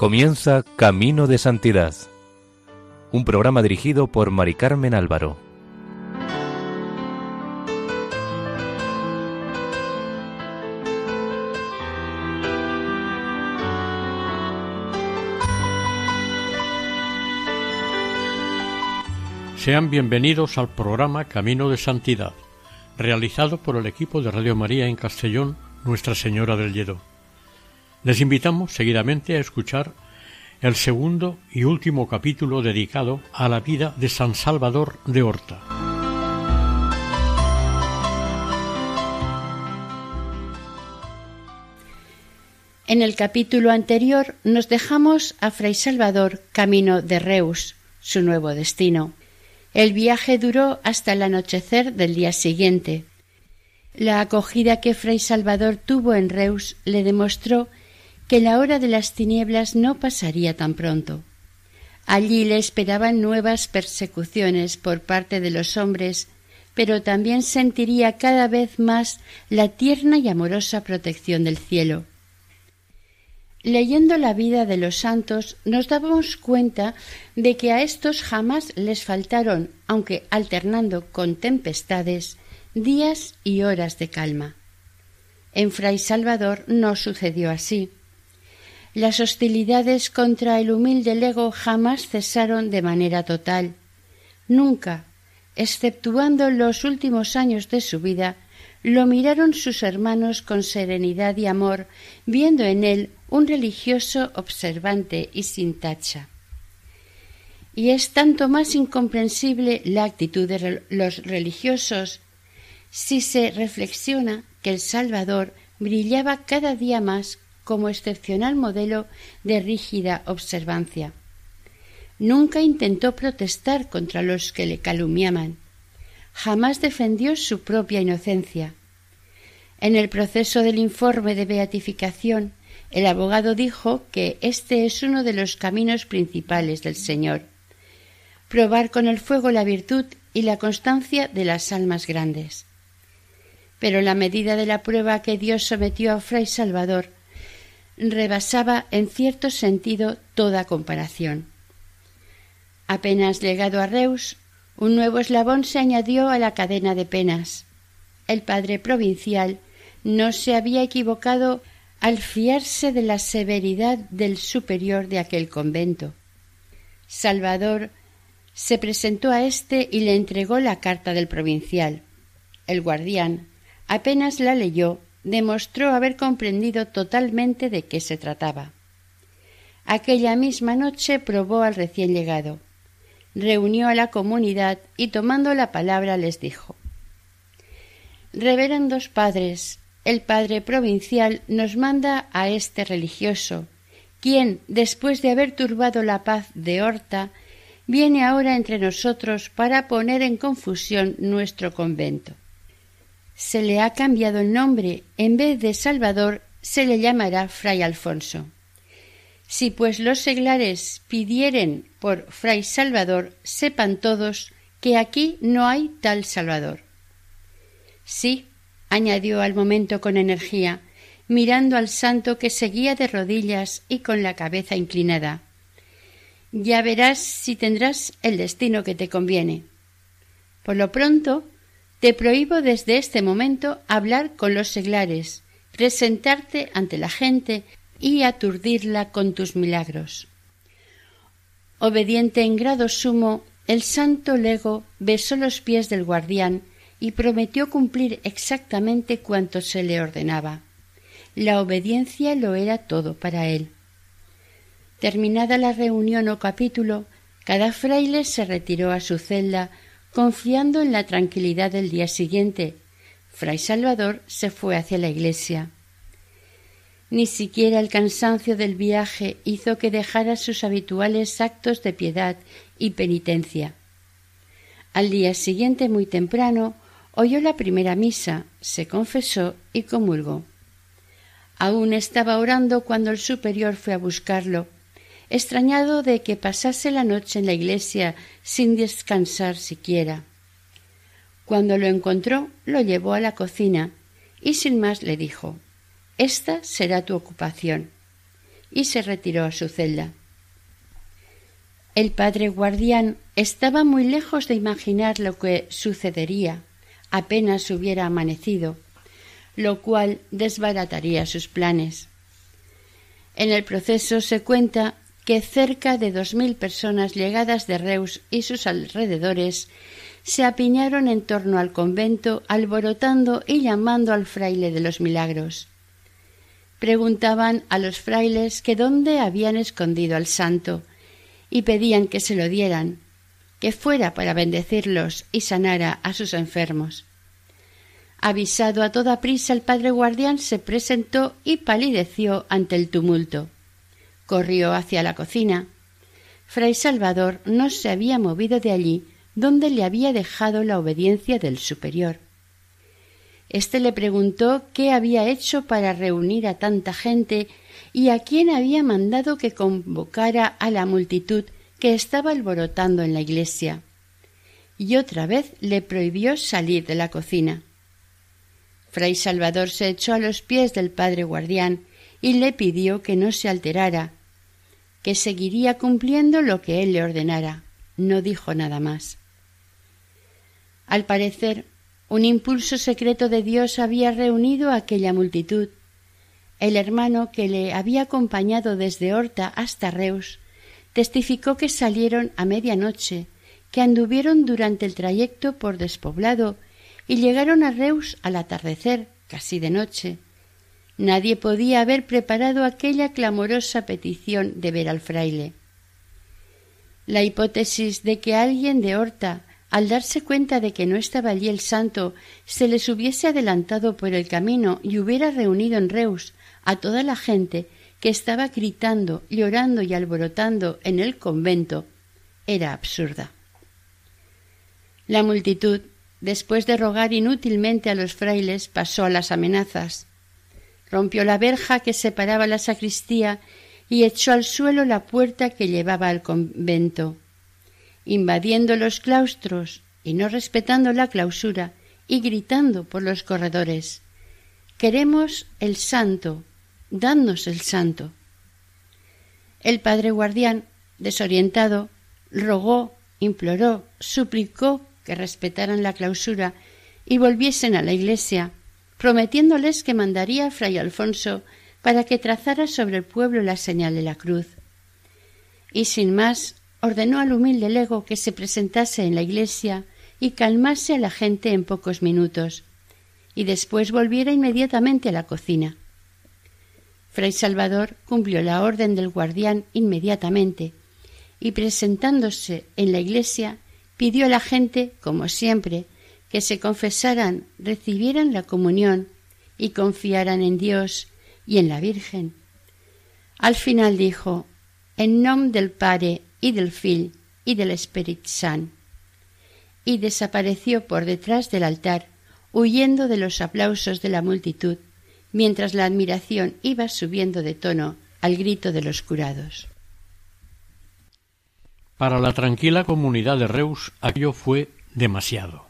Comienza Camino de Santidad, un programa dirigido por Mari Carmen Álvaro. Sean bienvenidos al programa Camino de Santidad, realizado por el equipo de Radio María en Castellón, Nuestra Señora del Lledo. Les invitamos seguidamente a escuchar el segundo y último capítulo dedicado a la vida de San Salvador de Horta. En el capítulo anterior nos dejamos a Fray Salvador camino de Reus, su nuevo destino. El viaje duró hasta el anochecer del día siguiente. La acogida que Fray Salvador tuvo en Reus le demostró que la hora de las tinieblas no pasaría tan pronto. Allí le esperaban nuevas persecuciones por parte de los hombres, pero también sentiría cada vez más la tierna y amorosa protección del cielo. Leyendo la vida de los santos nos damos cuenta de que a estos jamás les faltaron, aunque alternando con tempestades, días y horas de calma. En Fray Salvador no sucedió así. Las hostilidades contra el humilde lego jamás cesaron de manera total. Nunca, exceptuando los últimos años de su vida, lo miraron sus hermanos con serenidad y amor, viendo en él un religioso observante y sin tacha. Y es tanto más incomprensible la actitud de los religiosos si se reflexiona que el Salvador brillaba cada día más como excepcional modelo de rígida observancia. Nunca intentó protestar contra los que le calumniaban. Jamás defendió su propia inocencia. En el proceso del informe de beatificación, el abogado dijo que este es uno de los caminos principales del Señor. Probar con el fuego la virtud y la constancia de las almas grandes. Pero la medida de la prueba que Dios sometió a Fray Salvador rebasaba en cierto sentido toda comparación. Apenas llegado a Reus, un nuevo eslabón se añadió a la cadena de penas. El padre provincial no se había equivocado al fiarse de la severidad del superior de aquel convento. Salvador se presentó a éste y le entregó la carta del provincial. El guardián apenas la leyó demostró haber comprendido totalmente de qué se trataba. Aquella misma noche probó al recién llegado. Reunió a la comunidad y tomando la palabra les dijo Reverendos padres, el padre provincial nos manda a este religioso, quien, después de haber turbado la paz de Horta, viene ahora entre nosotros para poner en confusión nuestro convento se le ha cambiado el nombre, en vez de Salvador se le llamará Fray Alfonso. Si pues los seglares pidieren por Fray Salvador, sepan todos que aquí no hay tal Salvador. Sí, añadió al momento con energía, mirando al santo que seguía de rodillas y con la cabeza inclinada. Ya verás si tendrás el destino que te conviene. Por lo pronto, te prohíbo desde este momento hablar con los seglares, presentarte ante la gente y aturdirla con tus milagros. Obediente en grado sumo, el santo lego besó los pies del guardián y prometió cumplir exactamente cuanto se le ordenaba. La obediencia lo era todo para él. Terminada la reunión o capítulo, cada fraile se retiró a su celda Confiando en la tranquilidad del día siguiente, Fray Salvador se fue hacia la iglesia. Ni siquiera el cansancio del viaje hizo que dejara sus habituales actos de piedad y penitencia. Al día siguiente, muy temprano, oyó la primera misa, se confesó y comulgó. Aún estaba orando cuando el superior fue a buscarlo extrañado de que pasase la noche en la iglesia sin descansar siquiera. Cuando lo encontró, lo llevó a la cocina y sin más le dijo Esta será tu ocupación. y se retiró a su celda. El padre guardián estaba muy lejos de imaginar lo que sucedería apenas hubiera amanecido, lo cual desbarataría sus planes. En el proceso se cuenta que cerca de dos mil personas llegadas de Reus y sus alrededores se apiñaron en torno al convento, alborotando y llamando al fraile de los milagros. Preguntaban a los frailes que dónde habían escondido al santo, y pedían que se lo dieran, que fuera para bendecirlos y sanara a sus enfermos. Avisado a toda prisa, el padre guardián se presentó y palideció ante el tumulto. Corrió hacia la cocina. Fray Salvador no se había movido de allí donde le había dejado la obediencia del superior. Este le preguntó qué había hecho para reunir a tanta gente y a quién había mandado que convocara a la multitud que estaba alborotando en la iglesia. Y otra vez le prohibió salir de la cocina. Fray Salvador se echó a los pies del padre guardián y le pidió que no se alterara, que seguiría cumpliendo lo que él le ordenara. No dijo nada más. Al parecer, un impulso secreto de Dios había reunido a aquella multitud. El hermano que le había acompañado desde Horta hasta Reus testificó que salieron a medianoche, que anduvieron durante el trayecto por despoblado y llegaron a Reus al atardecer, casi de noche. Nadie podía haber preparado aquella clamorosa petición de ver al fraile. La hipótesis de que alguien de Horta al darse cuenta de que no estaba allí el santo, se les hubiese adelantado por el camino y hubiera reunido en Reus a toda la gente que estaba gritando, llorando y alborotando en el convento, era absurda. La multitud, después de rogar inútilmente a los frailes, pasó a las amenazas. Rompió la verja que separaba la sacristía y echó al suelo la puerta que llevaba al convento invadiendo los claustros y no respetando la clausura y gritando por los corredores Queremos el santo, dadnos el santo. El padre guardián, desorientado, rogó, imploró, suplicó que respetaran la clausura y volviesen a la iglesia, prometiéndoles que mandaría a fray Alfonso para que trazara sobre el pueblo la señal de la cruz. Y sin más ordenó al humilde lego que se presentase en la iglesia y calmase a la gente en pocos minutos, y después volviera inmediatamente a la cocina. Fray Salvador cumplió la orden del guardián inmediatamente, y presentándose en la iglesia pidió a la gente, como siempre, que se confesaran, recibieran la comunión y confiaran en Dios y en la Virgen. Al final dijo, En nombre del Padre y del Fil y del Espíritu San. Y desapareció por detrás del altar, huyendo de los aplausos de la multitud, mientras la admiración iba subiendo de tono al grito de los curados. Para la tranquila comunidad de Reus aquello fue demasiado.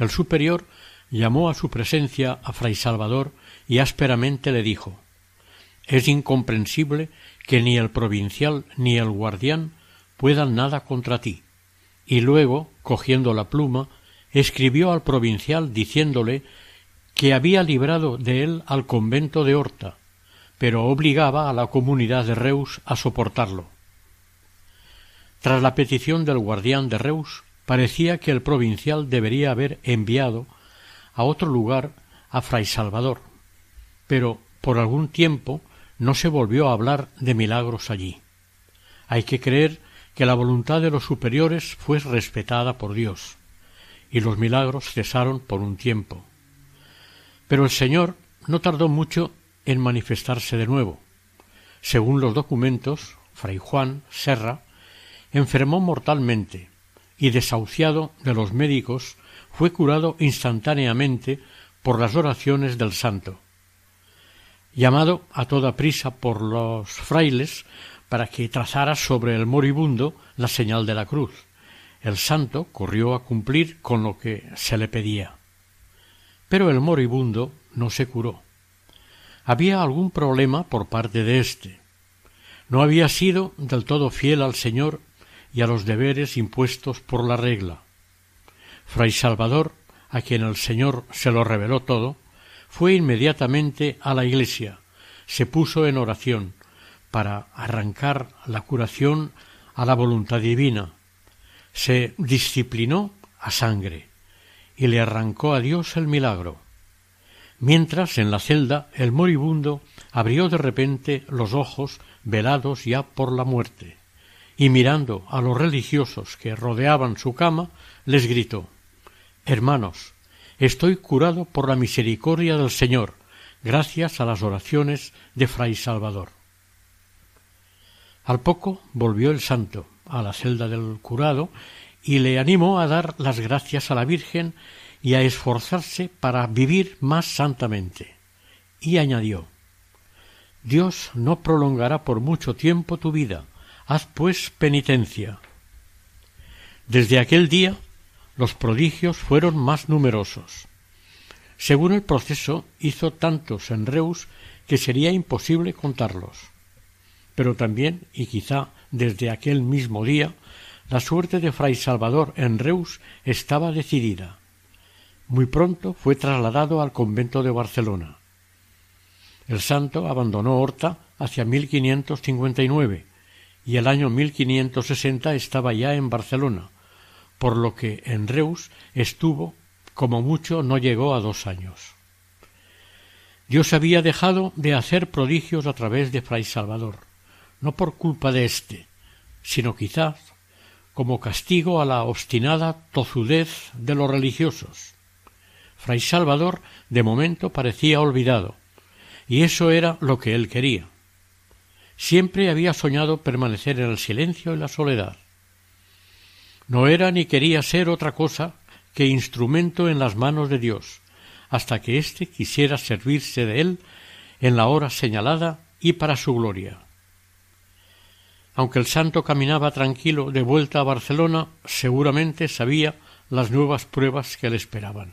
El superior llamó a su presencia a Fray Salvador y ásperamente le dijo Es incomprensible que ni el provincial ni el guardián puedan nada contra ti. Y luego, cogiendo la pluma, escribió al provincial diciéndole que había librado de él al convento de Horta, pero obligaba a la comunidad de Reus a soportarlo. Tras la petición del guardián de Reus, parecía que el provincial debería haber enviado a otro lugar a Fray Salvador, pero por algún tiempo no se volvió a hablar de milagros allí. Hay que creer que la voluntad de los superiores fue respetada por Dios, y los milagros cesaron por un tiempo. Pero el Señor no tardó mucho en manifestarse de nuevo. Según los documentos, Fray Juan Serra enfermó mortalmente y desahuciado de los médicos fue curado instantáneamente por las oraciones del santo llamado a toda prisa por los frailes para que trazara sobre el moribundo la señal de la cruz. El santo corrió a cumplir con lo que se le pedía. Pero el moribundo no se curó. Había algún problema por parte de éste. No había sido del todo fiel al Señor y a los deberes impuestos por la regla. Fray Salvador, a quien el Señor se lo reveló todo, fue inmediatamente a la iglesia, se puso en oración para arrancar la curación a la voluntad divina, se disciplinó a sangre y le arrancó a Dios el milagro. Mientras en la celda el moribundo abrió de repente los ojos velados ya por la muerte, y mirando a los religiosos que rodeaban su cama, les gritó Hermanos, estoy curado por la misericordia del Señor, gracias a las oraciones de Fray Salvador. Al poco volvió el santo a la celda del curado y le animó a dar las gracias a la Virgen y a esforzarse para vivir más santamente. Y añadió Dios no prolongará por mucho tiempo tu vida. Haz pues penitencia. Desde aquel día los prodigios fueron más numerosos. Según el proceso, hizo tantos en Reus que sería imposible contarlos. Pero también, y quizá desde aquel mismo día, la suerte de Fray Salvador en Reus estaba decidida. Muy pronto fue trasladado al convento de Barcelona. El santo abandonó Horta hacia 1559 y el año 1560 estaba ya en Barcelona, por lo que en Reus estuvo como mucho no llegó a dos años. Dios había dejado de hacer prodigios a través de Fray Salvador, no por culpa de éste, sino quizás como castigo a la obstinada tozudez de los religiosos. Fray Salvador de momento parecía olvidado, y eso era lo que él quería. Siempre había soñado permanecer en el silencio y la soledad. No era ni quería ser otra cosa que instrumento en las manos de Dios, hasta que éste quisiera servirse de él en la hora señalada y para su gloria. Aunque el santo caminaba tranquilo de vuelta a Barcelona, seguramente sabía las nuevas pruebas que le esperaban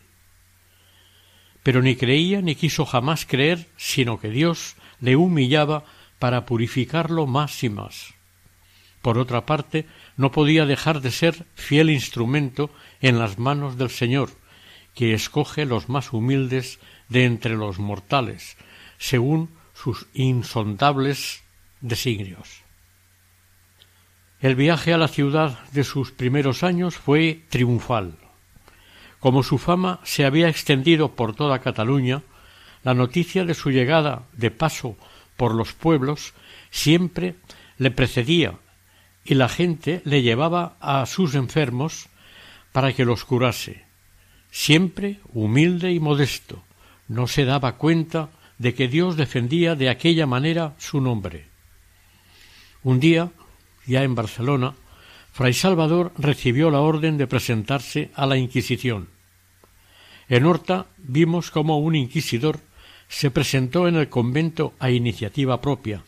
pero ni creía ni quiso jamás creer, sino que Dios le humillaba para purificarlo más y más. Por otra parte, no podía dejar de ser fiel instrumento en las manos del Señor, que escoge los más humildes de entre los mortales, según sus insondables designios. El viaje a la ciudad de sus primeros años fue triunfal. Como su fama se había extendido por toda Cataluña, la noticia de su llegada de paso por los pueblos siempre le precedía y la gente le llevaba a sus enfermos para que los curase. Siempre humilde y modesto, no se daba cuenta de que Dios defendía de aquella manera su nombre. Un día, ya en Barcelona, Fray Salvador recibió la orden de presentarse a la Inquisición. En Horta vimos cómo un inquisidor se presentó en el convento a iniciativa propia,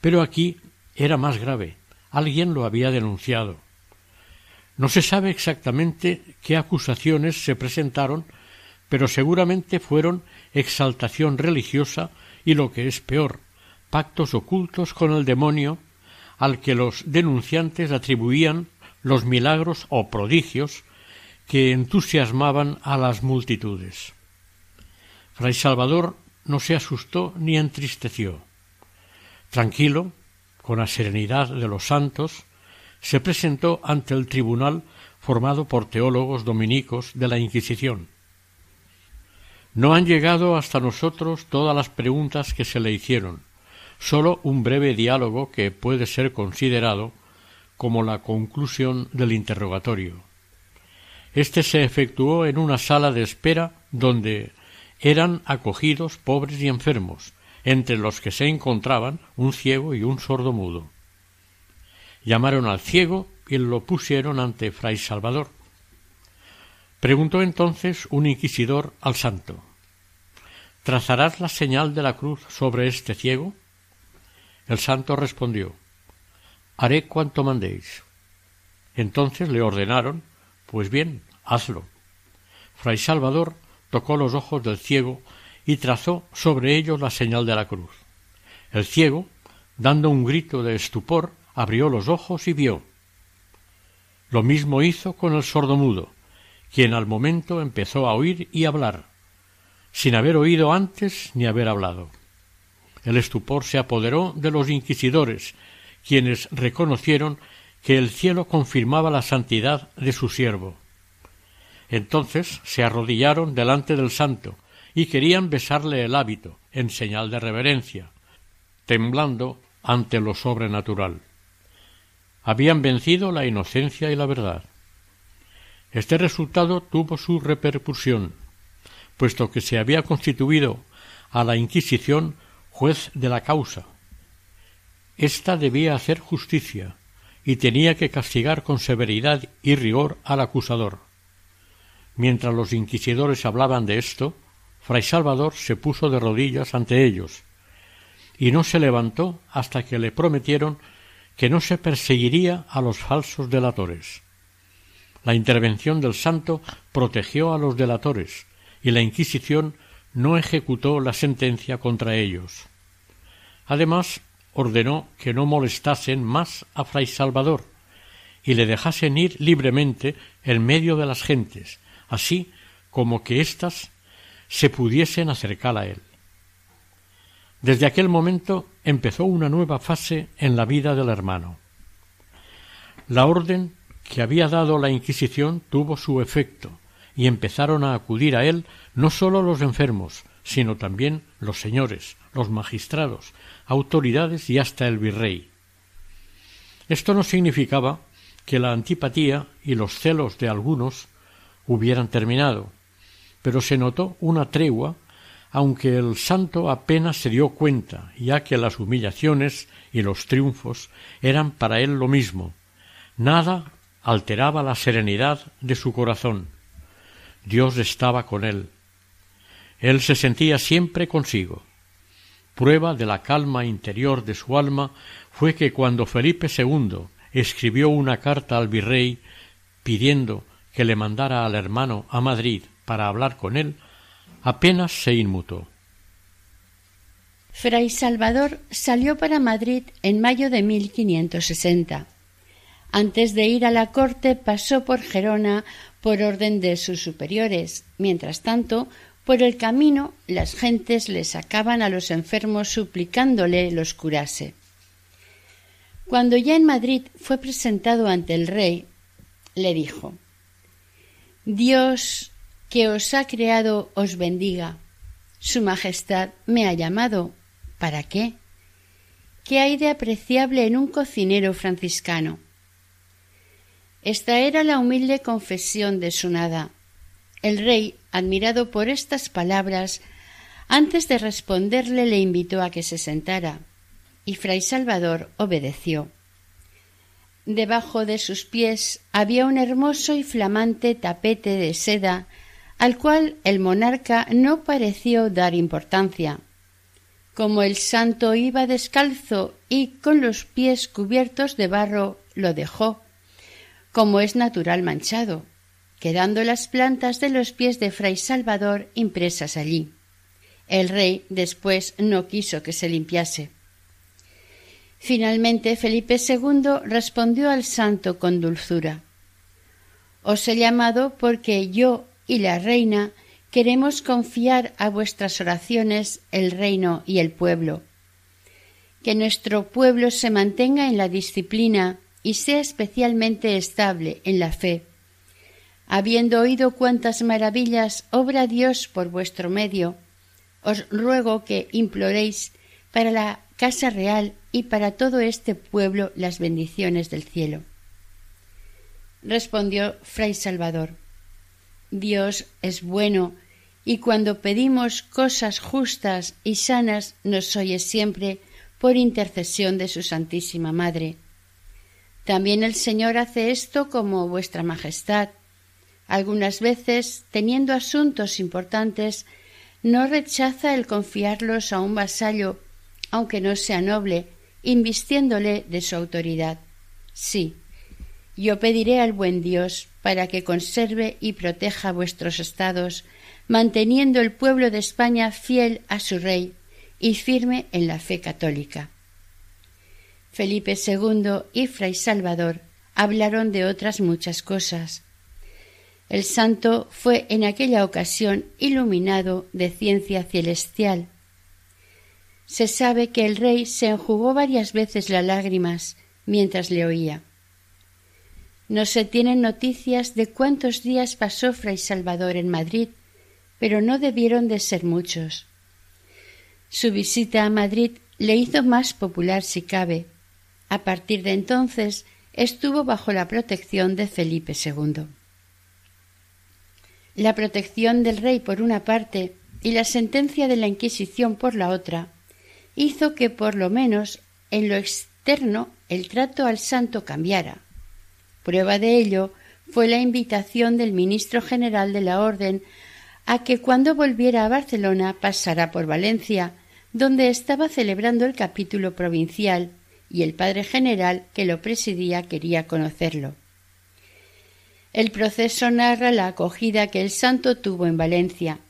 pero aquí era más grave. Alguien lo había denunciado. No se sabe exactamente qué acusaciones se presentaron, pero seguramente fueron exaltación religiosa y lo que es peor, pactos ocultos con el demonio al que los denunciantes atribuían los milagros o prodigios que entusiasmaban a las multitudes. Fray Salvador no se asustó ni entristeció. Tranquilo, con la serenidad de los santos, se presentó ante el tribunal formado por teólogos dominicos de la Inquisición. No han llegado hasta nosotros todas las preguntas que se le hicieron, sólo un breve diálogo que puede ser considerado como la conclusión del interrogatorio. Este se efectuó en una sala de espera donde eran acogidos pobres y enfermos, entre los que se encontraban un ciego y un sordo mudo. Llamaron al ciego y lo pusieron ante Fray Salvador. Preguntó entonces un inquisidor al santo ¿Trazarás la señal de la cruz sobre este ciego? El santo respondió Haré cuanto mandéis. Entonces le ordenaron Pues bien, hazlo. Fray Salvador tocó los ojos del ciego y trazó sobre ellos la señal de la cruz. El ciego, dando un grito de estupor, abrió los ojos y vio. Lo mismo hizo con el sordomudo, quien al momento empezó a oír y hablar, sin haber oído antes ni haber hablado. El estupor se apoderó de los inquisidores, quienes reconocieron que el cielo confirmaba la santidad de su siervo. Entonces se arrodillaron delante del santo y querían besarle el hábito en señal de reverencia, temblando ante lo sobrenatural. Habían vencido la inocencia y la verdad. Este resultado tuvo su repercusión, puesto que se había constituido a la Inquisición juez de la causa. Esta debía hacer justicia y tenía que castigar con severidad y rigor al acusador. Mientras los inquisidores hablaban de esto, Fray Salvador se puso de rodillas ante ellos, y no se levantó hasta que le prometieron que no se perseguiría a los falsos delatores. La intervención del santo protegió a los delatores, y la Inquisición no ejecutó la sentencia contra ellos. Además, ordenó que no molestasen más a Fray Salvador y le dejasen ir libremente en medio de las gentes, así como que éstas se pudiesen acercar a él. Desde aquel momento empezó una nueva fase en la vida del hermano. La orden que había dado la Inquisición tuvo su efecto, y empezaron a acudir a él no sólo los enfermos, sino también los señores, los magistrados, autoridades y hasta el virrey. Esto no significaba que la antipatía y los celos de algunos hubieran terminado, pero se notó una tregua, aunque el santo apenas se dio cuenta, ya que las humillaciones y los triunfos eran para él lo mismo. Nada alteraba la serenidad de su corazón. Dios estaba con él. Él se sentía siempre consigo. Prueba de la calma interior de su alma fue que cuando Felipe II escribió una carta al virrey pidiendo que le mandara al hermano a Madrid para hablar con él, apenas se inmutó. Fray Salvador salió para Madrid en mayo de 1560. Antes de ir a la corte pasó por Gerona por orden de sus superiores. Mientras tanto, por el camino las gentes le sacaban a los enfermos suplicándole los curase. Cuando ya en Madrid fue presentado ante el rey, le dijo Dios que os ha creado os bendiga. Su Majestad me ha llamado. ¿Para qué? ¿Qué hay de apreciable en un cocinero franciscano? Esta era la humilde confesión de su nada. El rey, admirado por estas palabras, antes de responderle le invitó a que se sentara, y fray Salvador obedeció. Debajo de sus pies había un hermoso y flamante tapete de seda, al cual el monarca no pareció dar importancia. Como el santo iba descalzo y con los pies cubiertos de barro, lo dejó, como es natural manchado, quedando las plantas de los pies de fray Salvador impresas allí. El rey después no quiso que se limpiase. Finalmente Felipe II respondió al santo con dulzura Os he llamado porque yo y la reina queremos confiar a vuestras oraciones el reino y el pueblo. Que nuestro pueblo se mantenga en la disciplina y sea especialmente estable en la fe, Habiendo oído cuántas maravillas obra Dios por vuestro medio, os ruego que imploréis para la casa real y para todo este pueblo las bendiciones del cielo. Respondió Fray Salvador Dios es bueno y cuando pedimos cosas justas y sanas nos oye siempre por intercesión de su Santísima Madre. También el Señor hace esto como vuestra Majestad, algunas veces, teniendo asuntos importantes, no rechaza el confiarlos a un vasallo, aunque no sea noble, invistiéndole de su autoridad. Sí, yo pediré al buen Dios para que conserve y proteja vuestros estados, manteniendo el pueblo de España fiel a su rey y firme en la fe católica. Felipe II y Fray Salvador hablaron de otras muchas cosas. El santo fue en aquella ocasión iluminado de ciencia celestial. Se sabe que el rey se enjugó varias veces las lágrimas mientras le oía. No se tienen noticias de cuántos días pasó Fray Salvador en Madrid, pero no debieron de ser muchos. Su visita a Madrid le hizo más popular si cabe. A partir de entonces estuvo bajo la protección de Felipe II. La protección del rey por una parte y la sentencia de la Inquisición por la otra hizo que por lo menos en lo externo el trato al santo cambiara. Prueba de ello fue la invitación del ministro general de la Orden a que cuando volviera a Barcelona pasara por Valencia, donde estaba celebrando el capítulo provincial y el padre general que lo presidía quería conocerlo. El proceso narra la acogida que el santo tuvo en Valencia.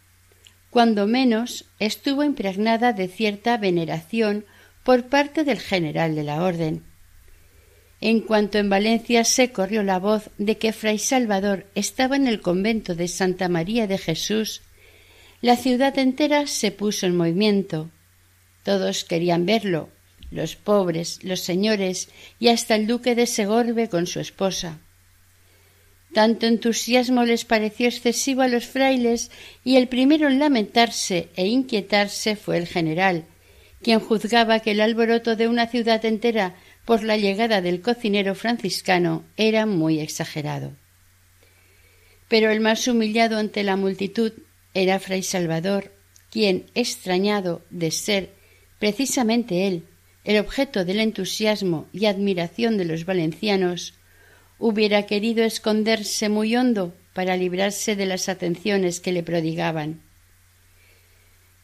Cuando menos estuvo impregnada de cierta veneración por parte del general de la orden. En cuanto en Valencia se corrió la voz de que Fray Salvador estaba en el convento de Santa María de Jesús, la ciudad entera se puso en movimiento. Todos querían verlo, los pobres, los señores y hasta el duque de Segorbe con su esposa. Tanto entusiasmo les pareció excesivo a los frailes y el primero en lamentarse e inquietarse fue el general, quien juzgaba que el alboroto de una ciudad entera por la llegada del cocinero franciscano era muy exagerado. Pero el más humillado ante la multitud era Fray Salvador, quien, extrañado de ser precisamente él el objeto del entusiasmo y admiración de los valencianos, hubiera querido esconderse muy hondo para librarse de las atenciones que le prodigaban.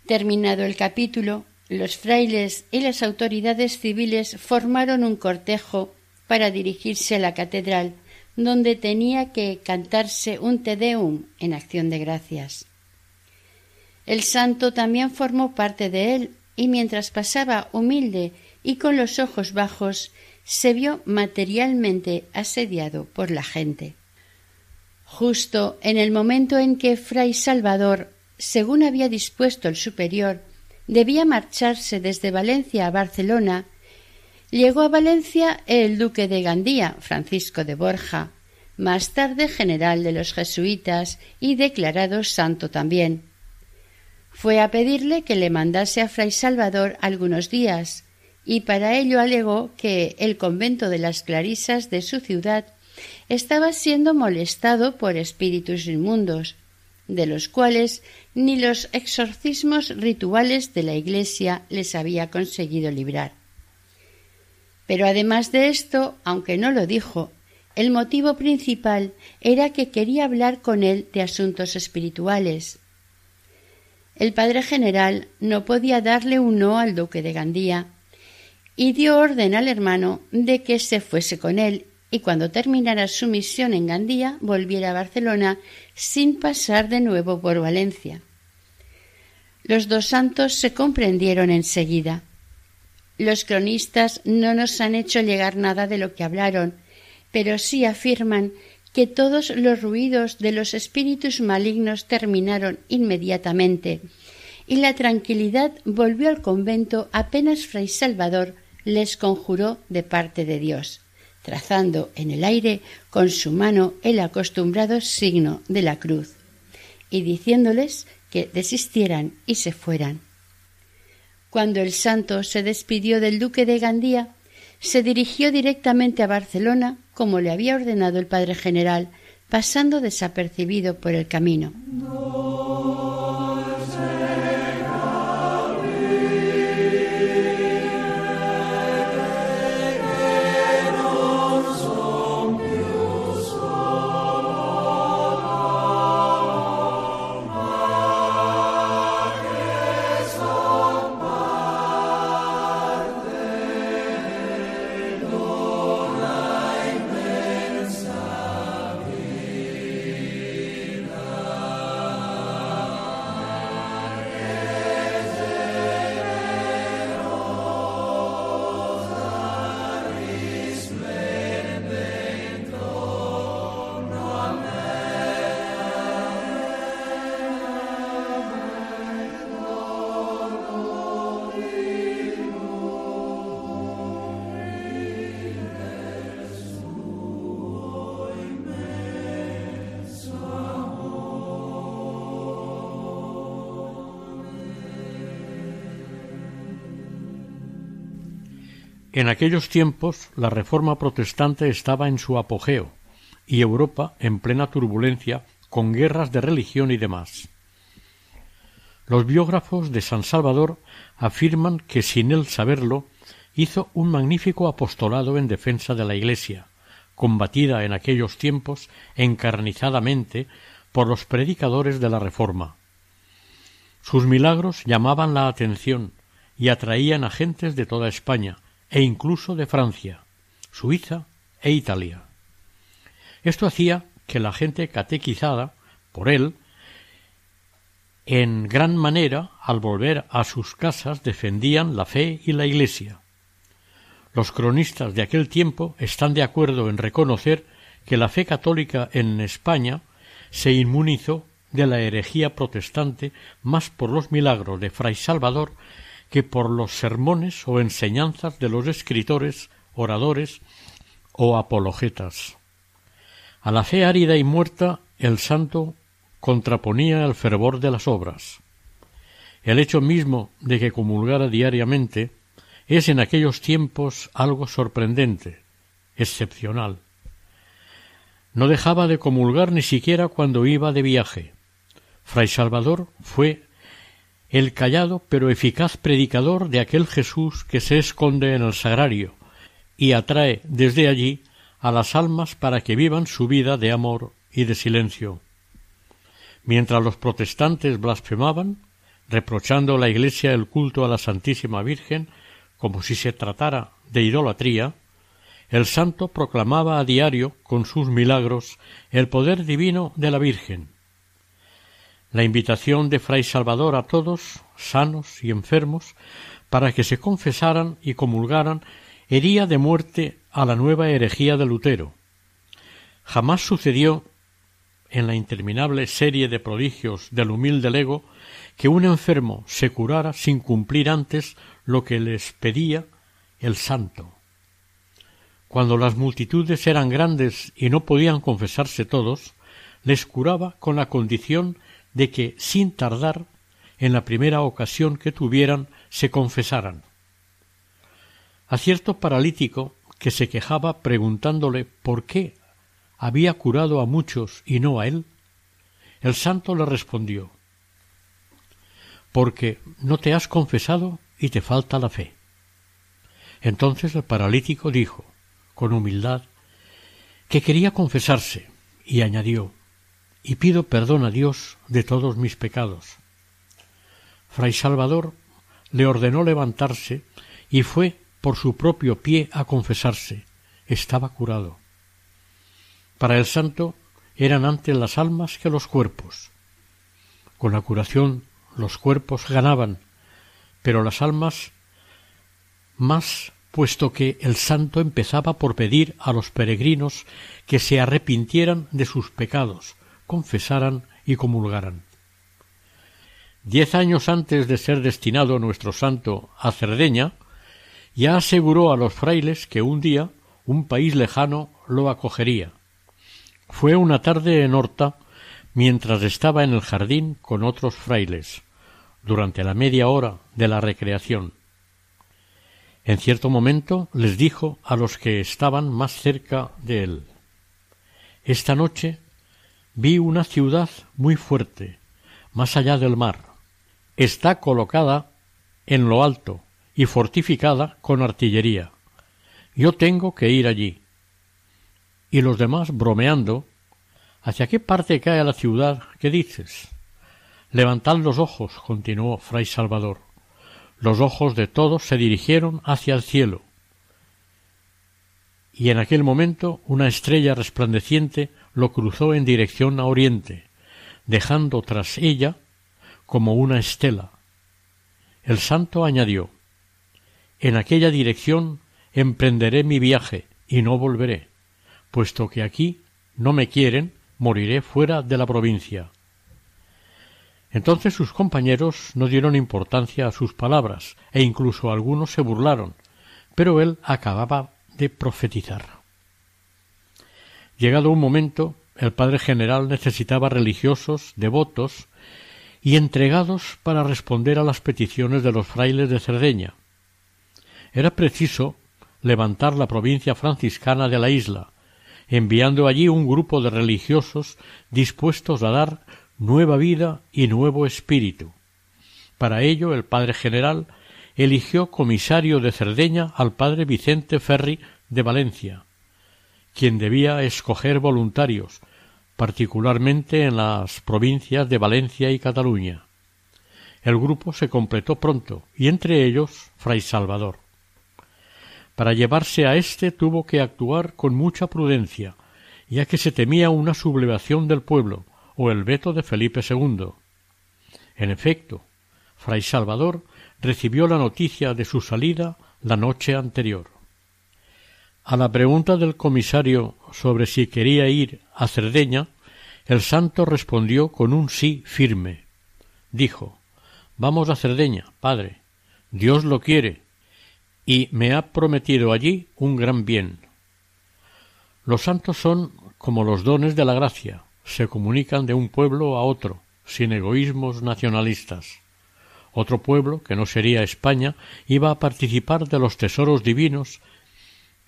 Terminado el capítulo, los frailes y las autoridades civiles formaron un cortejo para dirigirse a la catedral, donde tenía que cantarse un Te Deum en acción de gracias. El santo también formó parte de él, y mientras pasaba humilde y con los ojos bajos, se vio materialmente asediado por la gente. Justo en el momento en que Fray Salvador, según había dispuesto el superior, debía marcharse desde Valencia a Barcelona, llegó a Valencia el duque de Gandía, Francisco de Borja, más tarde general de los jesuitas y declarado santo también. Fue a pedirle que le mandase a Fray Salvador algunos días, y para ello alegó que el convento de las Clarisas de su ciudad estaba siendo molestado por espíritus inmundos, de los cuales ni los exorcismos rituales de la Iglesia les había conseguido librar. Pero además de esto, aunque no lo dijo, el motivo principal era que quería hablar con él de asuntos espirituales. El padre general no podía darle un no al duque de Gandía, y dio orden al hermano de que se fuese con él y cuando terminara su misión en Gandía volviera a Barcelona sin pasar de nuevo por Valencia. Los dos santos se comprendieron enseguida. Los cronistas no nos han hecho llegar nada de lo que hablaron, pero sí afirman que todos los ruidos de los espíritus malignos terminaron inmediatamente, y la tranquilidad volvió al convento apenas Fray Salvador les conjuró de parte de Dios, trazando en el aire con su mano el acostumbrado signo de la cruz, y diciéndoles que desistieran y se fueran. Cuando el santo se despidió del duque de Gandía, se dirigió directamente a Barcelona, como le había ordenado el padre general, pasando desapercibido por el camino. En aquellos tiempos la reforma protestante estaba en su apogeo y Europa en plena turbulencia con guerras de religión y demás. Los biógrafos de San Salvador afirman que sin él saberlo hizo un magnífico apostolado en defensa de la Iglesia, combatida en aquellos tiempos encarnizadamente por los predicadores de la Reforma. Sus milagros llamaban la atención y atraían a gentes de toda España, e incluso de Francia, Suiza e Italia. Esto hacía que la gente catequizada por él en gran manera al volver a sus casas defendían la fe y la Iglesia. Los cronistas de aquel tiempo están de acuerdo en reconocer que la fe católica en España se inmunizó de la herejía protestante más por los milagros de Fray Salvador que por los sermones o enseñanzas de los escritores, oradores o apologetas. A la fe árida y muerta el santo contraponía el fervor de las obras. El hecho mismo de que comulgara diariamente es en aquellos tiempos algo sorprendente, excepcional. No dejaba de comulgar ni siquiera cuando iba de viaje. Fray Salvador fue el callado pero eficaz predicador de aquel Jesús que se esconde en el sagrario y atrae desde allí a las almas para que vivan su vida de amor y de silencio. Mientras los protestantes blasfemaban, reprochando a la Iglesia el culto a la Santísima Virgen como si se tratara de idolatría, el santo proclamaba a diario con sus milagros el poder divino de la Virgen, la invitación de Fray Salvador a todos, sanos y enfermos, para que se confesaran y comulgaran, hería de muerte a la nueva herejía de Lutero. Jamás sucedió en la interminable serie de prodigios del humilde lego que un enfermo se curara sin cumplir antes lo que les pedía el santo. Cuando las multitudes eran grandes y no podían confesarse todos, les curaba con la condición de que, sin tardar, en la primera ocasión que tuvieran, se confesaran. A cierto paralítico que se quejaba preguntándole por qué había curado a muchos y no a él, el santo le respondió porque no te has confesado y te falta la fe. Entonces el paralítico dijo, con humildad, que quería confesarse, y añadió y pido perdón a Dios de todos mis pecados. Fray Salvador le ordenó levantarse y fue por su propio pie a confesarse. Estaba curado. Para el santo eran antes las almas que los cuerpos. Con la curación los cuerpos ganaban, pero las almas más puesto que el santo empezaba por pedir a los peregrinos que se arrepintieran de sus pecados, confesaran y comulgaran. Diez años antes de ser destinado nuestro santo a Cerdeña, ya aseguró a los frailes que un día un país lejano lo acogería. Fue una tarde en Horta mientras estaba en el jardín con otros frailes, durante la media hora de la recreación. En cierto momento les dijo a los que estaban más cerca de él Esta noche vi una ciudad muy fuerte, más allá del mar. Está colocada en lo alto y fortificada con artillería. Yo tengo que ir allí. Y los demás, bromeando, ¿hacia qué parte cae la ciudad? ¿Qué dices? Levantad los ojos, continuó Fray Salvador. Los ojos de todos se dirigieron hacia el cielo. Y en aquel momento una estrella resplandeciente lo cruzó en dirección a oriente, dejando tras ella como una estela. El santo añadió En aquella dirección emprenderé mi viaje y no volveré, puesto que aquí no me quieren, moriré fuera de la provincia. Entonces sus compañeros no dieron importancia a sus palabras, e incluso algunos se burlaron, pero él acababa de profetizar. Llegado un momento, el padre general necesitaba religiosos, devotos y entregados para responder a las peticiones de los frailes de Cerdeña. Era preciso levantar la provincia franciscana de la isla, enviando allí un grupo de religiosos dispuestos a dar nueva vida y nuevo espíritu. Para ello el padre general eligió comisario de Cerdeña al padre Vicente Ferri de Valencia, quien debía escoger voluntarios, particularmente en las provincias de Valencia y Cataluña. El grupo se completó pronto, y entre ellos Fray Salvador. Para llevarse a éste tuvo que actuar con mucha prudencia, ya que se temía una sublevación del pueblo o el veto de Felipe II. En efecto, Fray Salvador recibió la noticia de su salida la noche anterior. A la pregunta del comisario sobre si quería ir a Cerdeña, el santo respondió con un sí firme. Dijo Vamos a Cerdeña, padre. Dios lo quiere, y me ha prometido allí un gran bien. Los santos son como los dones de la gracia, se comunican de un pueblo a otro, sin egoísmos nacionalistas. Otro pueblo, que no sería España, iba a participar de los tesoros divinos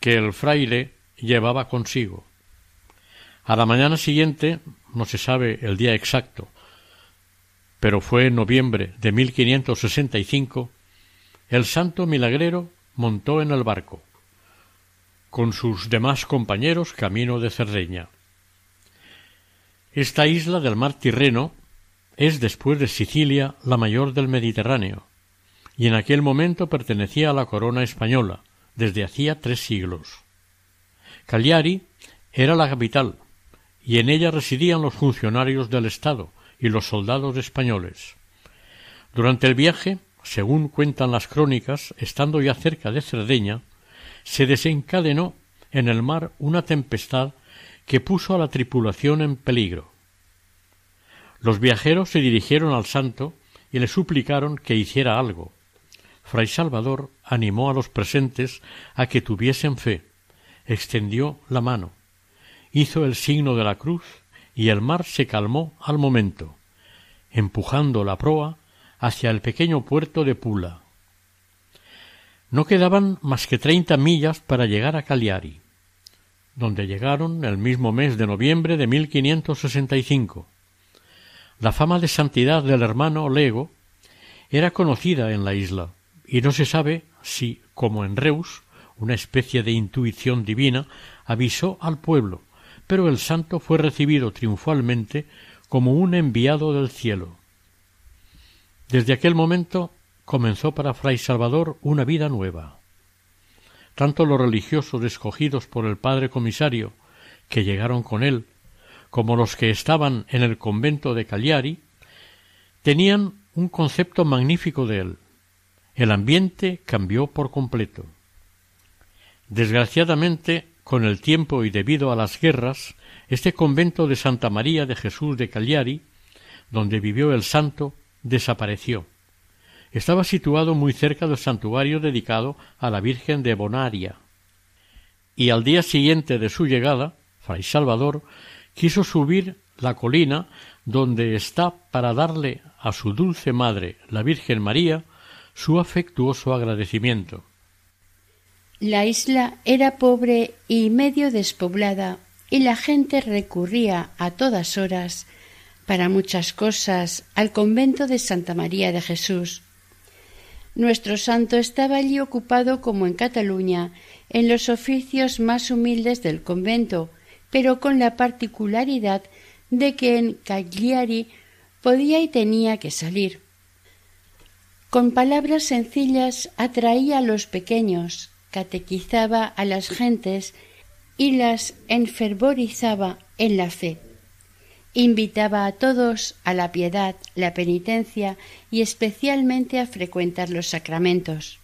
que el fraile llevaba consigo. A la mañana siguiente, no se sabe el día exacto, pero fue en noviembre de 1565, el santo milagrero montó en el barco, con sus demás compañeros camino de Cerdeña. Esta isla del mar Tirreno es, después de Sicilia, la mayor del Mediterráneo, y en aquel momento pertenecía a la corona española, desde hacía tres siglos. Cagliari era la capital, y en ella residían los funcionarios del Estado y los soldados españoles. Durante el viaje, según cuentan las crónicas, estando ya cerca de Cerdeña, se desencadenó en el mar una tempestad que puso a la tripulación en peligro. Los viajeros se dirigieron al santo y le suplicaron que hiciera algo. Fray Salvador animó a los presentes a que tuviesen fe, extendió la mano, hizo el signo de la cruz y el mar se calmó al momento, empujando la proa hacia el pequeño puerto de Pula. No quedaban más que treinta millas para llegar a Cagliari, donde llegaron el mismo mes de noviembre de 1565. La fama de santidad del hermano Lego era conocida en la isla, y no se sabe si, como en Reus, una especie de intuición divina avisó al pueblo, pero el santo fue recibido triunfalmente como un enviado del cielo. Desde aquel momento comenzó para Fray Salvador una vida nueva. Tanto los religiosos escogidos por el padre comisario, que llegaron con él, como los que estaban en el convento de Cagliari, tenían un concepto magnífico de él, el ambiente cambió por completo. Desgraciadamente, con el tiempo y debido a las guerras, este convento de Santa María de Jesús de Cagliari, donde vivió el santo, desapareció. Estaba situado muy cerca del santuario dedicado a la Virgen de Bonaria. Y al día siguiente de su llegada, Fray Salvador quiso subir la colina donde está para darle a su dulce madre, la Virgen María, su afectuoso agradecimiento. La isla era pobre y medio despoblada, y la gente recurría a todas horas, para muchas cosas, al convento de Santa María de Jesús. Nuestro santo estaba allí ocupado como en Cataluña, en los oficios más humildes del convento, pero con la particularidad de que en Cagliari podía y tenía que salir. Con palabras sencillas atraía a los pequeños, catequizaba a las gentes y las enfervorizaba en la fe. Invitaba a todos a la piedad, la penitencia y especialmente a frecuentar los sacramentos.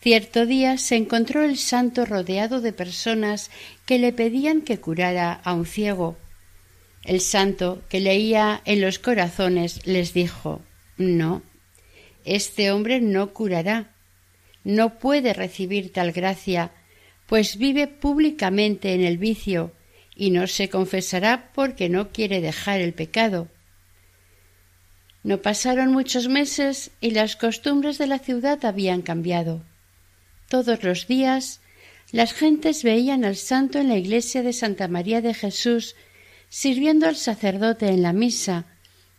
Cierto día se encontró el santo rodeado de personas que le pedían que curara a un ciego. El santo, que leía en los corazones, les dijo No, este hombre no curará, no puede recibir tal gracia, pues vive públicamente en el vicio y no se confesará porque no quiere dejar el pecado. No pasaron muchos meses y las costumbres de la ciudad habían cambiado. todos los días, las gentes veían al santo en la iglesia de Santa María de Jesús, sirviendo al sacerdote en la misa,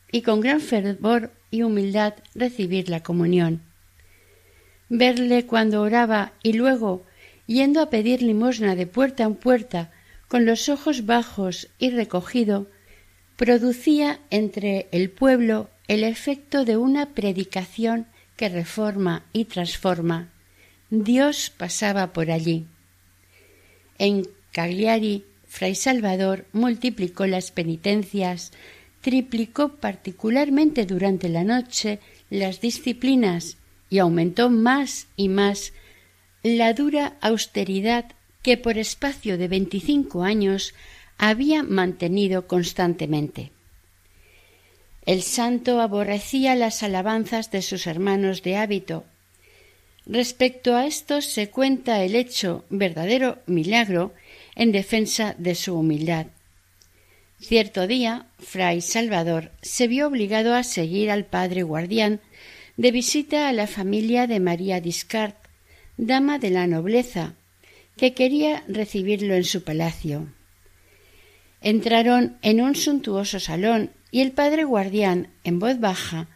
y con gran fervor y humildad recibir la comunión. Verle cuando oraba y luego, yendo a pedir limosna de puerta en puerta, con los ojos bajos y recogido, producía entre el pueblo el efecto de una predicación que reforma y transforma. Dios pasaba por allí. En Cagliari, Fray Salvador multiplicó las penitencias, triplicó particularmente durante la noche las disciplinas y aumentó más y más la dura austeridad que por espacio de veinticinco años había mantenido constantemente. El santo aborrecía las alabanzas de sus hermanos de hábito. Respecto a esto se cuenta el hecho verdadero milagro en defensa de su humildad. Cierto día, Fray Salvador se vio obligado a seguir al padre guardián de visita a la familia de María Discart, dama de la nobleza, que quería recibirlo en su palacio. Entraron en un suntuoso salón y el padre guardián, en voz baja,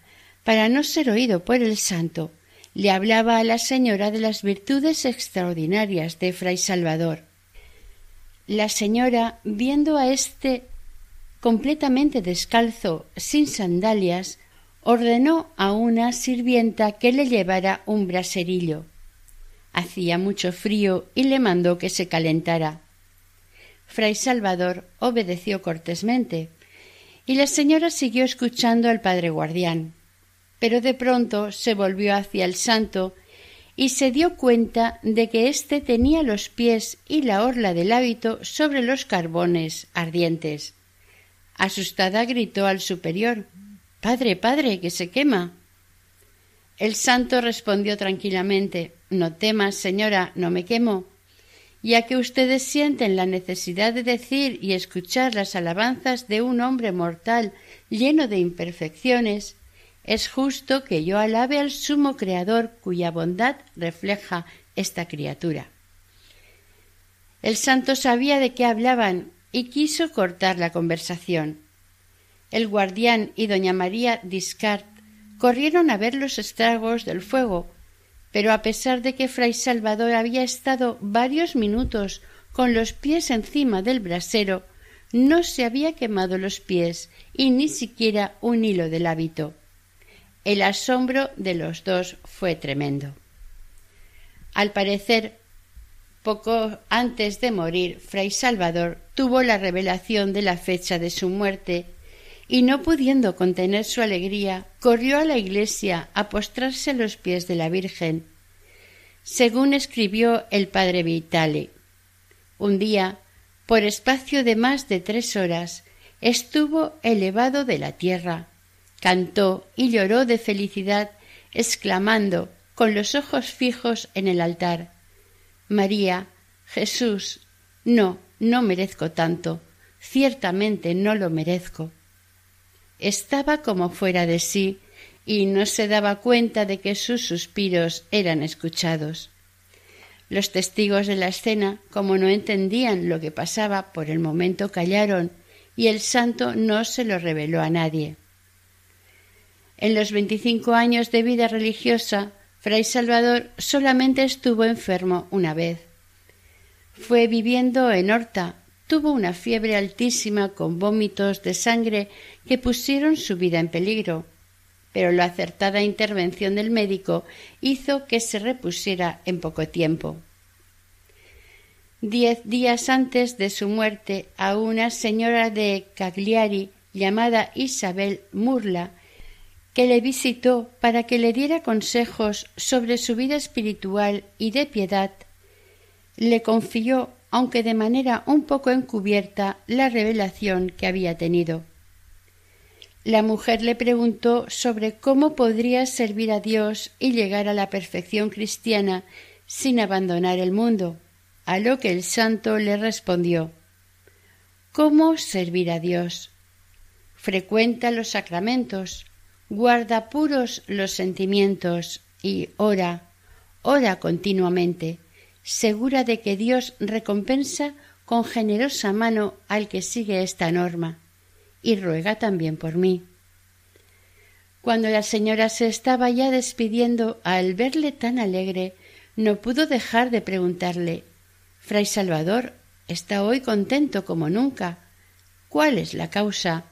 para no ser oído por el santo, le hablaba a la señora de las virtudes extraordinarias de Fray Salvador. La señora, viendo a éste completamente descalzo, sin sandalias, ordenó a una sirvienta que le llevara un braserillo. Hacía mucho frío y le mandó que se calentara. Fray Salvador obedeció cortésmente, y la señora siguió escuchando al padre guardián. Pero de pronto se volvió hacia el santo y se dio cuenta de que éste tenía los pies y la orla del hábito sobre los carbones ardientes. Asustada gritó al superior Padre, padre, que se quema. El santo respondió tranquilamente No temas, señora, no me quemo. Ya que ustedes sienten la necesidad de decir y escuchar las alabanzas de un hombre mortal lleno de imperfecciones, es justo que yo alabe al sumo Creador cuya bondad refleja esta criatura. El santo sabía de qué hablaban y quiso cortar la conversación. El guardián y doña María Discart corrieron a ver los estragos del fuego, pero a pesar de que fray Salvador había estado varios minutos con los pies encima del brasero, no se había quemado los pies y ni siquiera un hilo del hábito. El asombro de los dos fue tremendo. Al parecer, poco antes de morir, Fray Salvador tuvo la revelación de la fecha de su muerte y no pudiendo contener su alegría, corrió a la iglesia a postrarse a los pies de la Virgen, según escribió el padre Vitale. Un día, por espacio de más de tres horas, estuvo elevado de la tierra, cantó y lloró de felicidad, exclamando, con los ojos fijos en el altar María, Jesús, no, no merezco tanto, ciertamente no lo merezco estaba como fuera de sí y no se daba cuenta de que sus suspiros eran escuchados. Los testigos de la escena, como no entendían lo que pasaba, por el momento callaron y el santo no se lo reveló a nadie. En los veinticinco años de vida religiosa, Fray Salvador solamente estuvo enfermo una vez. Fue viviendo en Horta, tuvo una fiebre altísima con vómitos de sangre que pusieron su vida en peligro, pero la acertada intervención del médico hizo que se repusiera en poco tiempo. Diez días antes de su muerte, a una señora de Cagliari llamada Isabel Murla, que le visitó para que le diera consejos sobre su vida espiritual y de piedad, le confió aunque de manera un poco encubierta, la revelación que había tenido. La mujer le preguntó sobre cómo podría servir a Dios y llegar a la perfección cristiana sin abandonar el mundo, a lo que el santo le respondió ¿Cómo servir a Dios? Frecuenta los sacramentos, guarda puros los sentimientos y ora, ora continuamente, segura de que Dios recompensa con generosa mano al que sigue esta norma, y ruega también por mí. Cuando la señora se estaba ya despidiendo, al verle tan alegre, no pudo dejar de preguntarle Fray Salvador está hoy contento como nunca. ¿Cuál es la causa?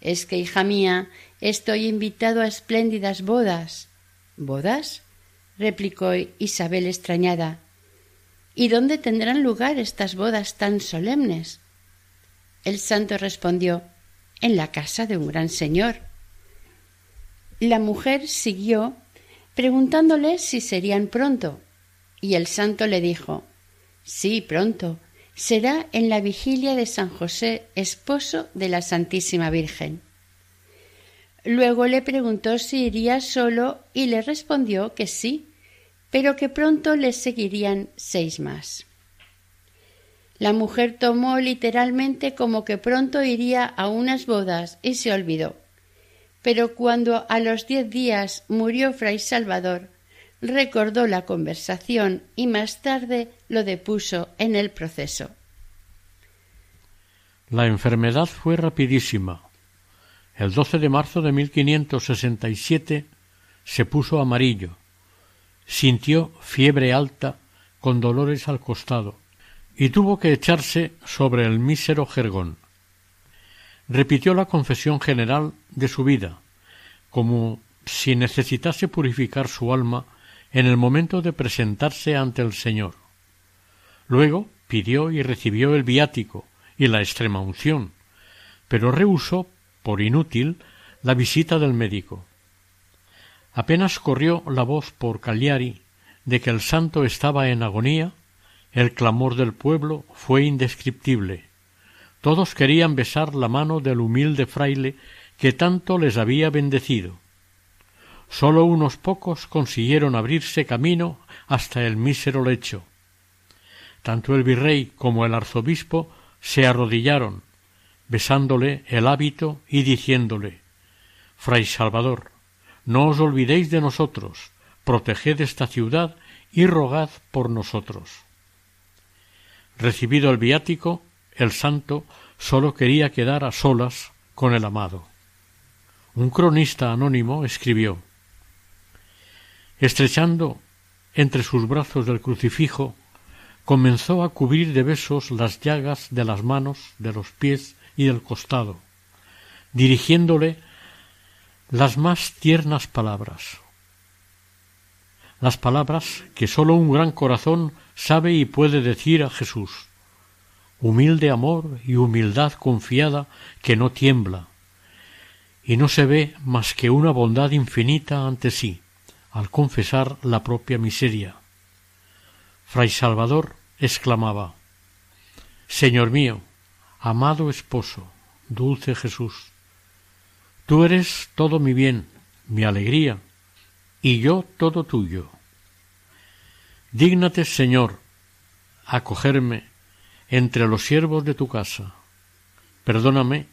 Es que, hija mía, estoy invitado a espléndidas bodas. ¿Bodas? replicó Isabel extrañada. ¿Y dónde tendrán lugar estas bodas tan solemnes? El santo respondió en la casa de un gran señor. La mujer siguió preguntándole si serían pronto, y el santo le dijo Sí, pronto. Será en la vigilia de San José, esposo de la Santísima Virgen. Luego le preguntó si iría solo y le respondió que sí, pero que pronto le seguirían seis más. La mujer tomó literalmente como que pronto iría a unas bodas y se olvidó. Pero cuando a los diez días murió Fray Salvador, recordó la conversación y más tarde lo depuso en el proceso. La enfermedad fue rapidísima. El 12 de marzo de 1567 se puso amarillo. Sintió fiebre alta con dolores al costado y tuvo que echarse sobre el mísero jergón. Repitió la confesión general de su vida, como si necesitase purificar su alma en el momento de presentarse ante el Señor. Luego pidió y recibió el viático y la extrema unción, pero rehusó, por inútil, la visita del médico. Apenas corrió la voz por Cagliari de que el santo estaba en agonía, el clamor del pueblo fue indescriptible. Todos querían besar la mano del humilde fraile que tanto les había bendecido. Sólo unos pocos consiguieron abrirse camino hasta el mísero lecho. Tanto el virrey como el arzobispo se arrodillaron, besándole el hábito y diciéndole Fray Salvador, no os olvidéis de nosotros, proteged esta ciudad y rogad por nosotros. Recibido el viático, el santo sólo quería quedar a solas con el amado. Un cronista anónimo escribió Estrechando entre sus brazos del crucifijo, comenzó a cubrir de besos las llagas de las manos, de los pies y del costado, dirigiéndole las más tiernas palabras. Las palabras que sólo un gran corazón sabe y puede decir a Jesús. Humilde amor y humildad confiada que no tiembla, y no se ve más que una bondad infinita ante sí al confesar la propia miseria. Fray Salvador exclamaba Señor mío, amado esposo, dulce Jesús, tú eres todo mi bien, mi alegría, y yo todo tuyo. Dígnate, Señor, acogerme entre los siervos de tu casa. Perdóname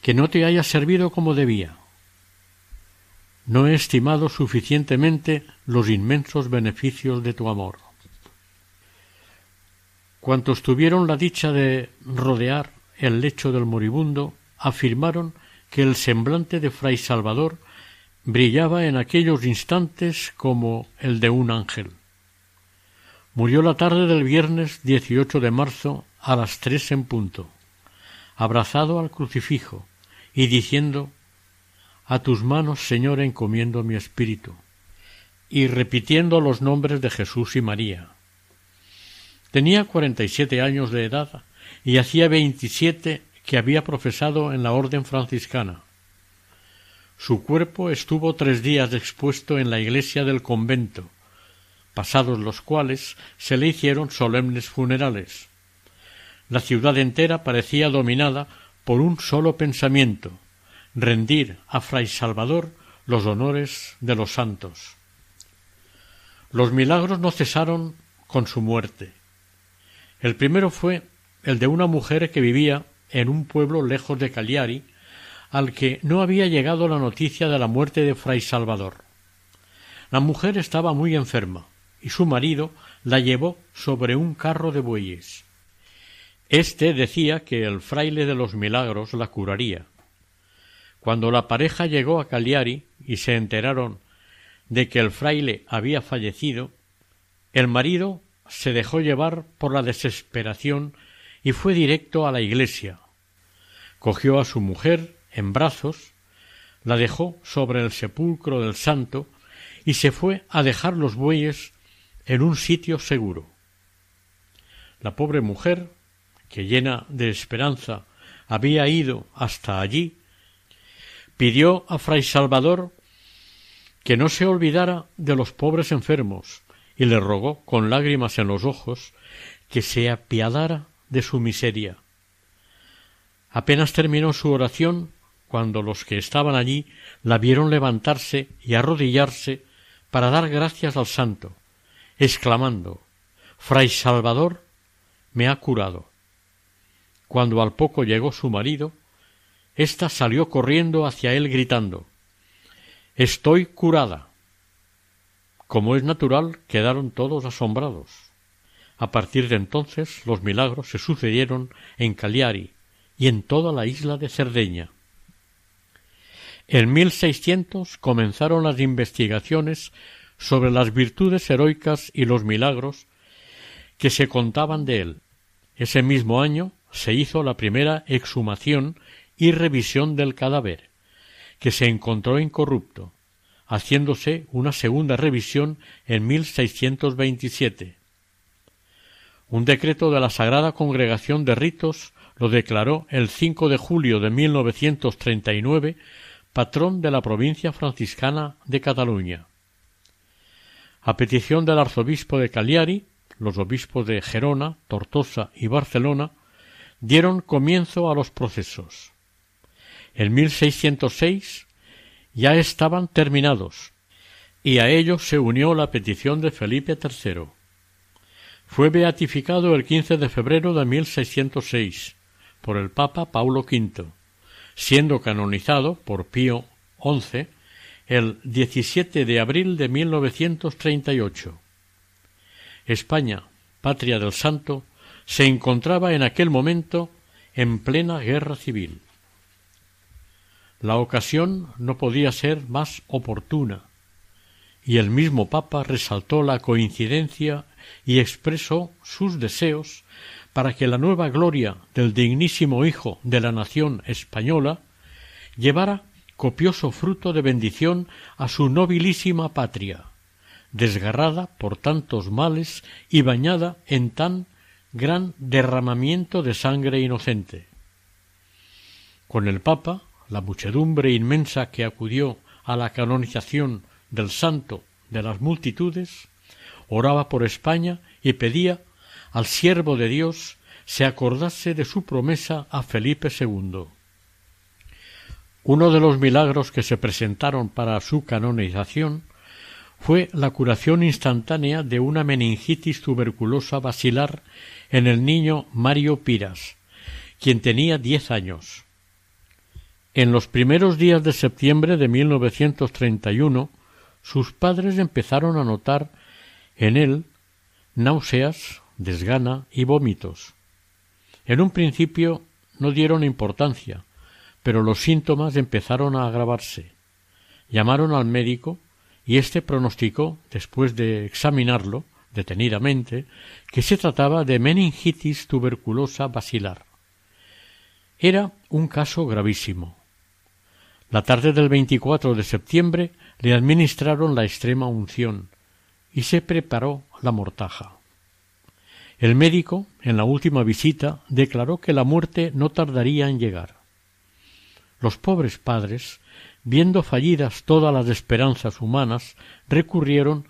que no te haya servido como debía no he estimado suficientemente los inmensos beneficios de tu amor. Cuantos tuvieron la dicha de rodear el lecho del moribundo afirmaron que el semblante de Fray Salvador brillaba en aquellos instantes como el de un ángel. Murió la tarde del viernes 18 de marzo a las tres en punto, abrazado al crucifijo y diciendo a tus manos, Señor, encomiendo mi espíritu. Y repitiendo los nombres de Jesús y María. Tenía cuarenta y siete años de edad y hacía veintisiete que había profesado en la orden franciscana. Su cuerpo estuvo tres días expuesto en la iglesia del convento, pasados los cuales se le hicieron solemnes funerales. La ciudad entera parecía dominada por un solo pensamiento rendir a Fray Salvador los honores de los santos. Los milagros no cesaron con su muerte. El primero fue el de una mujer que vivía en un pueblo lejos de Cagliari, al que no había llegado la noticia de la muerte de Fray Salvador. La mujer estaba muy enferma y su marido la llevó sobre un carro de bueyes. Este decía que el fraile de los milagros la curaría. Cuando la pareja llegó a Cagliari y se enteraron de que el fraile había fallecido, el marido se dejó llevar por la desesperación y fue directo a la iglesia. Cogió a su mujer en brazos, la dejó sobre el sepulcro del santo y se fue a dejar los bueyes en un sitio seguro. La pobre mujer, que llena de esperanza había ido hasta allí, pidió a fray Salvador que no se olvidara de los pobres enfermos y le rogó con lágrimas en los ojos que se apiadara de su miseria. Apenas terminó su oración cuando los que estaban allí la vieron levantarse y arrodillarse para dar gracias al santo, exclamando Fray Salvador me ha curado. Cuando al poco llegó su marido, ésta salió corriendo hacia él gritando Estoy curada. Como es natural, quedaron todos asombrados. A partir de entonces los milagros se sucedieron en Cagliari y en toda la isla de Cerdeña. En 1600 comenzaron las investigaciones sobre las virtudes heroicas y los milagros que se contaban de él. Ese mismo año se hizo la primera exhumación y revisión del cadáver que se encontró incorrupto, haciéndose una segunda revisión en 1627. Un decreto de la Sagrada Congregación de Ritos lo declaró el 5 de julio de 1939 patrón de la provincia franciscana de Cataluña. A petición del arzobispo de Cagliari, los obispos de Gerona, Tortosa y Barcelona dieron comienzo a los procesos. En 1606 ya estaban terminados, y a ellos se unió la petición de Felipe III. Fue beatificado el 15 de febrero de 1606 por el Papa Paulo V, siendo canonizado por Pío XI el 17 de abril de 1938. España, patria del santo, se encontraba en aquel momento en plena guerra civil. La ocasión no podía ser más oportuna, y el mismo Papa resaltó la coincidencia y expresó sus deseos para que la nueva gloria del dignísimo Hijo de la nación española llevara copioso fruto de bendición a su nobilísima patria, desgarrada por tantos males y bañada en tan gran derramamiento de sangre inocente. Con el Papa la muchedumbre inmensa que acudió a la canonización del santo de las multitudes, oraba por España y pedía al siervo de Dios se acordase de su promesa a Felipe II. Uno de los milagros que se presentaron para su canonización fue la curación instantánea de una meningitis tuberculosa basilar en el niño Mario Piras, quien tenía diez años. En los primeros días de septiembre de 1931, sus padres empezaron a notar en él náuseas, desgana y vómitos. En un principio no dieron importancia, pero los síntomas empezaron a agravarse. Llamaron al médico y éste pronosticó, después de examinarlo detenidamente, que se trataba de meningitis tuberculosa basilar. Era un caso gravísimo. La tarde del 24 de septiembre le administraron la extrema unción y se preparó la mortaja. El médico, en la última visita, declaró que la muerte no tardaría en llegar. Los pobres padres, viendo fallidas todas las esperanzas humanas, recurrieron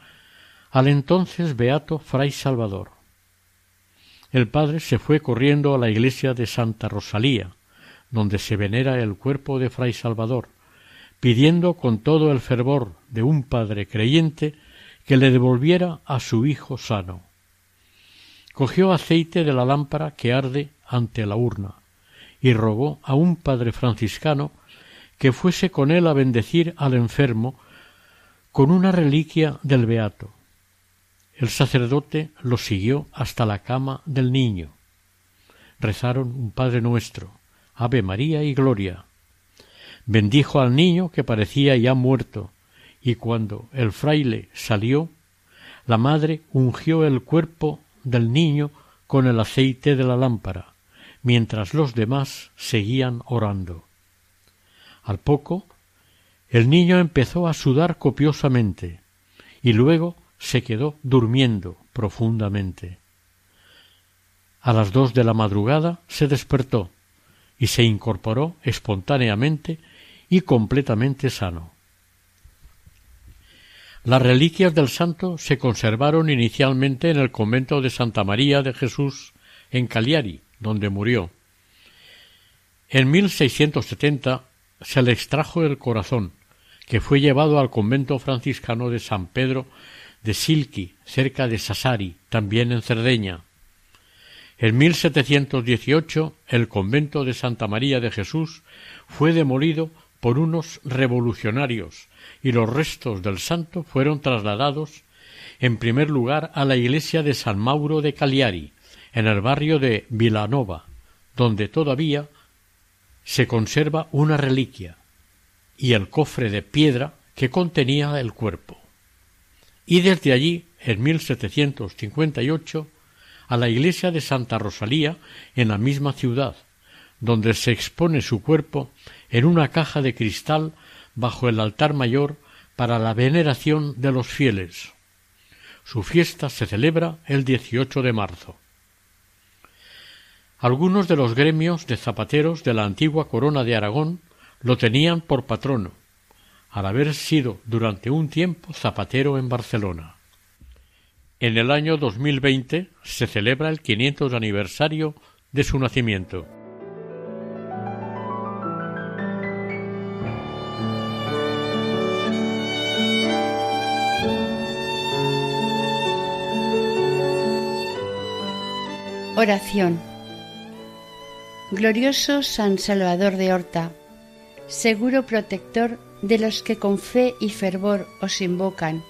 al entonces beato fray Salvador. El padre se fue corriendo a la iglesia de Santa Rosalía, donde se venera el cuerpo de fray Salvador, pidiendo con todo el fervor de un padre creyente que le devolviera a su hijo sano. Cogió aceite de la lámpara que arde ante la urna y rogó a un padre franciscano que fuese con él a bendecir al enfermo con una reliquia del beato. El sacerdote lo siguió hasta la cama del niño. Rezaron un Padre nuestro, Ave María y Gloria. Bendijo al niño que parecía ya muerto, y cuando el fraile salió, la madre ungió el cuerpo del niño con el aceite de la lámpara, mientras los demás seguían orando. Al poco, el niño empezó a sudar copiosamente y luego se quedó durmiendo profundamente. A las dos de la madrugada se despertó y se incorporó espontáneamente y completamente sano. Las reliquias del santo se conservaron inicialmente en el convento de Santa María de Jesús en Cagliari, donde murió. En 1670 se le extrajo el corazón, que fue llevado al convento franciscano de San Pedro de Silqui, cerca de Sassari, también en Cerdeña. En 1718 el convento de Santa María de Jesús fue demolido por unos revolucionarios y los restos del santo fueron trasladados en primer lugar a la iglesia de San Mauro de Cagliari, en el barrio de Vilanova, donde todavía se conserva una reliquia y el cofre de piedra que contenía el cuerpo. Y desde allí, en 1758, a la iglesia de Santa Rosalía en la misma ciudad, donde se expone su cuerpo en una caja de cristal bajo el altar mayor para la veneración de los fieles. Su fiesta se celebra el 18 de marzo. Algunos de los gremios de zapateros de la antigua corona de Aragón lo tenían por patrono, al haber sido durante un tiempo zapatero en Barcelona. En el año 2020 se celebra el 500 aniversario de su nacimiento. Oración. Glorioso San Salvador de Horta, seguro protector de los que con fe y fervor os invocan,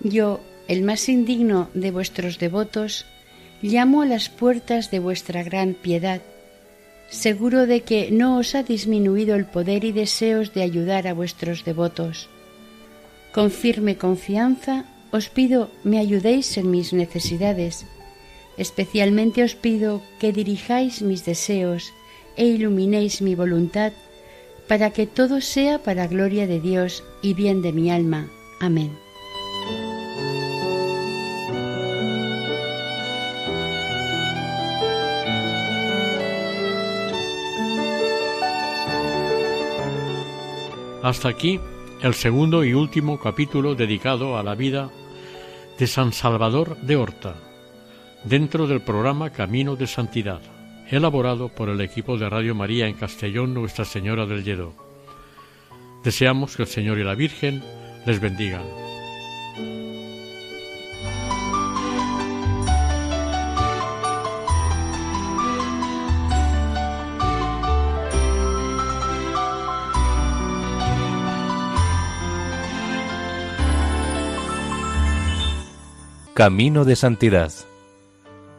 yo, el más indigno de vuestros devotos, llamo a las puertas de vuestra gran piedad, seguro de que no os ha disminuido el poder y deseos de ayudar a vuestros devotos. Con firme confianza os pido me ayudéis en mis necesidades, Especialmente os pido que dirijáis mis deseos e iluminéis mi voluntad, para que todo sea para gloria de Dios y bien de mi alma. Amén. Hasta aquí el segundo y último capítulo dedicado a la vida de San Salvador de Horta dentro del programa Camino de Santidad, elaborado por el equipo de Radio María en Castellón Nuestra Señora del Lledó. Deseamos que el Señor y la Virgen les bendigan. Camino de Santidad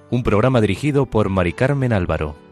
un programa dirigido por Mari Carmen Álvaro.